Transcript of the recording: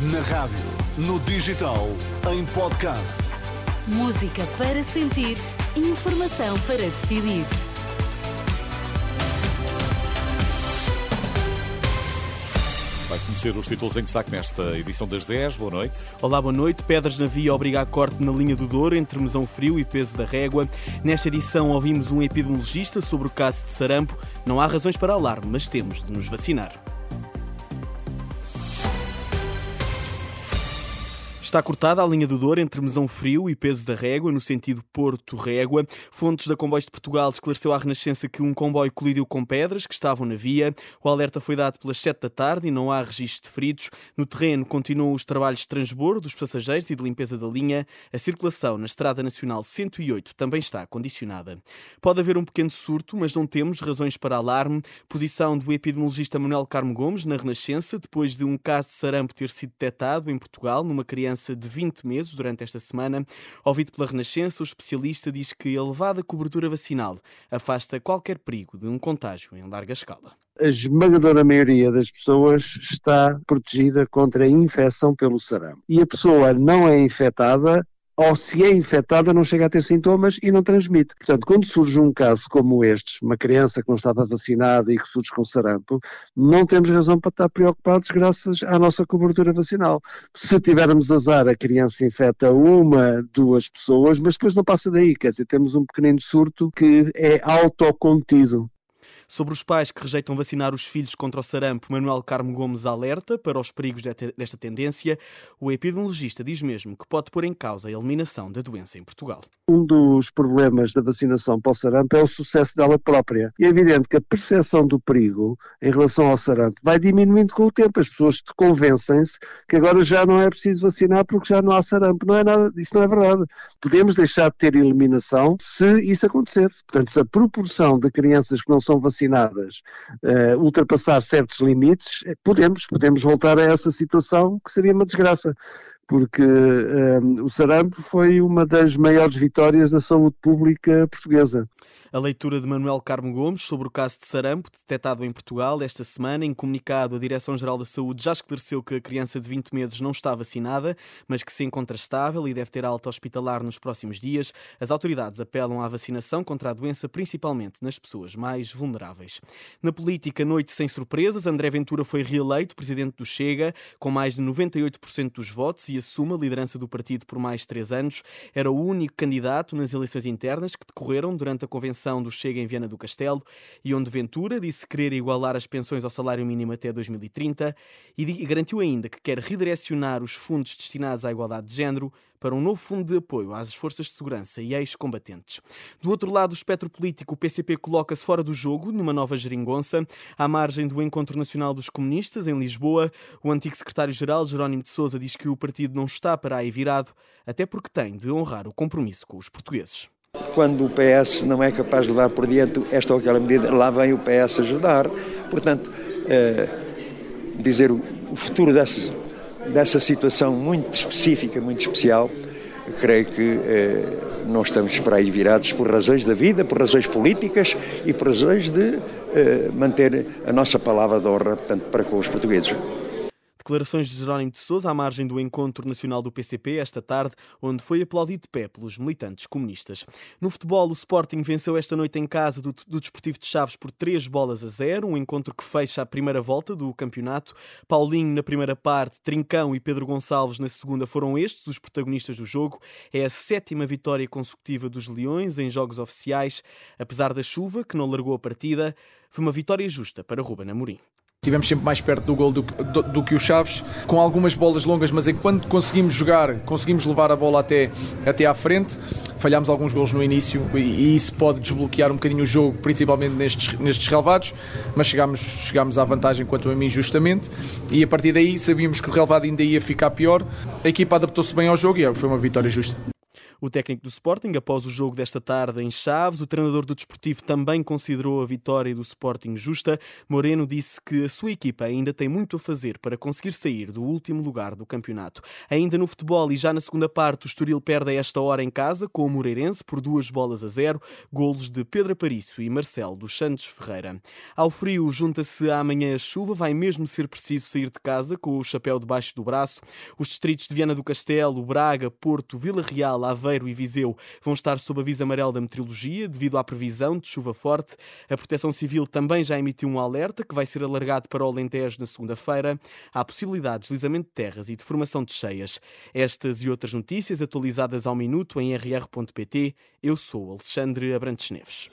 Na rádio, no digital, em podcast. Música para sentir, informação para decidir. Vai conhecer os títulos em que saco nesta edição das 10. Boa noite. Olá, boa noite. Pedras na via obriga a corte na linha do Douro entre mesão frio e peso da régua. Nesta edição ouvimos um epidemiologista sobre o caso de sarampo. Não há razões para alarme, mas temos de nos vacinar. Está cortada a linha do Douro entre Mesão Frio e Peso da Régua, no sentido Porto-Régua. Fontes da Comboios de Portugal esclareceu à Renascença que um comboio colidiu com pedras que estavam na via. O alerta foi dado pelas 7 da tarde e não há registro de feridos. No terreno continuam os trabalhos de transbordo dos passageiros e de limpeza da linha. A circulação na Estrada Nacional 108 também está condicionada. Pode haver um pequeno surto, mas não temos razões para alarme. Posição do epidemiologista Manuel Carmo Gomes na Renascença, depois de um caso de sarampo ter sido detectado em Portugal numa criança de 20 meses durante esta semana. Ouvido pela Renascença, o especialista diz que a elevada cobertura vacinal afasta qualquer perigo de um contágio em larga escala a esmagadora maioria das pessoas está protegida contra a infecção pelo sarampo. E a pessoa não é infectada ou se é infectada não chega a ter sintomas e não transmite. Portanto, quando surge um caso como este, uma criança que não estava vacinada e que surge com sarampo, não temos razão para estar preocupados graças à nossa cobertura vacinal. Se tivermos azar, a criança infecta uma, duas pessoas, mas depois não passa daí, quer dizer, temos um pequenino surto que é autocontido. Sobre os pais que rejeitam vacinar os filhos contra o sarampo, Manuel Carmo Gomes alerta para os perigos desta tendência. O epidemiologista diz mesmo que pode pôr em causa a eliminação da doença em Portugal. Um dos problemas da vacinação para o sarampo é o sucesso dela própria. E é evidente que a percepção do perigo em relação ao sarampo vai diminuindo com o tempo. As pessoas convencem-se que agora já não é preciso vacinar porque já não há sarampo. Não é nada, isso não é verdade. Podemos deixar de ter eliminação se isso acontecer. Portanto, se a proporção de crianças que não são vacinadas vacinadas uh, ultrapassar certos limites, eh, podemos, podemos voltar a essa situação que seria uma desgraça porque um, o sarampo foi uma das maiores vitórias da saúde pública portuguesa. A leitura de Manuel Carmo Gomes sobre o caso de sarampo detectado em Portugal esta semana, em comunicado, a Direção-Geral da Saúde já esclareceu que a criança de 20 meses não está vacinada, mas que se encontra estável e deve ter alta hospitalar nos próximos dias. As autoridades apelam à vacinação contra a doença, principalmente nas pessoas mais vulneráveis. Na política, noite sem surpresas, André Ventura foi reeleito presidente do Chega, com mais de 98% dos votos e assume a liderança do partido por mais três anos. Era o único candidato nas eleições internas que decorreram durante a convenção do Chega em Viana do Castelo e onde Ventura disse querer igualar as pensões ao salário mínimo até 2030 e garantiu ainda que quer redirecionar os fundos destinados à igualdade de género para um novo fundo de apoio às forças de segurança e ex-combatentes. Do outro lado do espectro político, o PCP coloca-se fora do jogo, numa nova geringonça, à margem do Encontro Nacional dos Comunistas, em Lisboa. O antigo secretário-geral, Jerónimo de Sousa, diz que o partido não está para aí virado, até porque tem de honrar o compromisso com os portugueses. Quando o PS não é capaz de levar por diante esta ou aquela medida, lá vem o PS ajudar. Portanto, eh, dizer o futuro dessa, dessa situação muito específica, muito especial, creio que eh, não estamos para aí virados por razões da vida, por razões políticas e por razões de eh, manter a nossa palavra de honra, portanto, para com os portugueses. Declarações de Jerónimo de Sousa à margem do encontro nacional do PCP esta tarde, onde foi aplaudido de pé pelos militantes comunistas. No futebol, o Sporting venceu esta noite em casa do, do Desportivo de Chaves por 3 bolas a 0, um encontro que fecha a primeira volta do campeonato. Paulinho na primeira parte, Trincão e Pedro Gonçalves na segunda foram estes os protagonistas do jogo. É a sétima vitória consecutiva dos Leões em jogos oficiais. Apesar da chuva, que não largou a partida, foi uma vitória justa para Ruben Amorim. Estivemos sempre mais perto do gol do, do, do, que o Chaves, com algumas bolas longas, mas enquanto conseguimos jogar, conseguimos levar a bola até, até à frente, falhámos alguns gols no início e, e, isso pode desbloquear um bocadinho o jogo, principalmente nestes, nestes relevados, mas chegámos, chegámos à vantagem quanto a mim justamente e a partir daí sabíamos que o relevado ainda ia ficar pior, a equipa adaptou-se bem ao jogo e foi uma vitória justa. O técnico do Sporting, após o jogo desta tarde em Chaves, o treinador do Desportivo também considerou a vitória do Sporting justa. Moreno disse que a sua equipa ainda tem muito a fazer para conseguir sair do último lugar do campeonato. Ainda no futebol e já na segunda parte, o Estoril perde a esta hora em casa com o Moreirense por duas bolas a zero, golos de Pedro Aparício e Marcelo dos Santos Ferreira. Ao frio junta-se amanhã a chuva, vai mesmo ser preciso sair de casa com o chapéu debaixo do braço. Os distritos de Viana do Castelo, Braga, Porto, Vila Real, Aveiro e Viseu vão estar sob aviso amarelo da meteorologia devido à previsão de chuva forte. A Proteção Civil também já emitiu um alerta que vai ser alargado para o Alentejo na segunda-feira. Há possibilidade de deslizamento de terras e de formação de cheias. Estas e outras notícias atualizadas ao minuto em rr.pt. Eu sou Alexandre Abrantes Neves.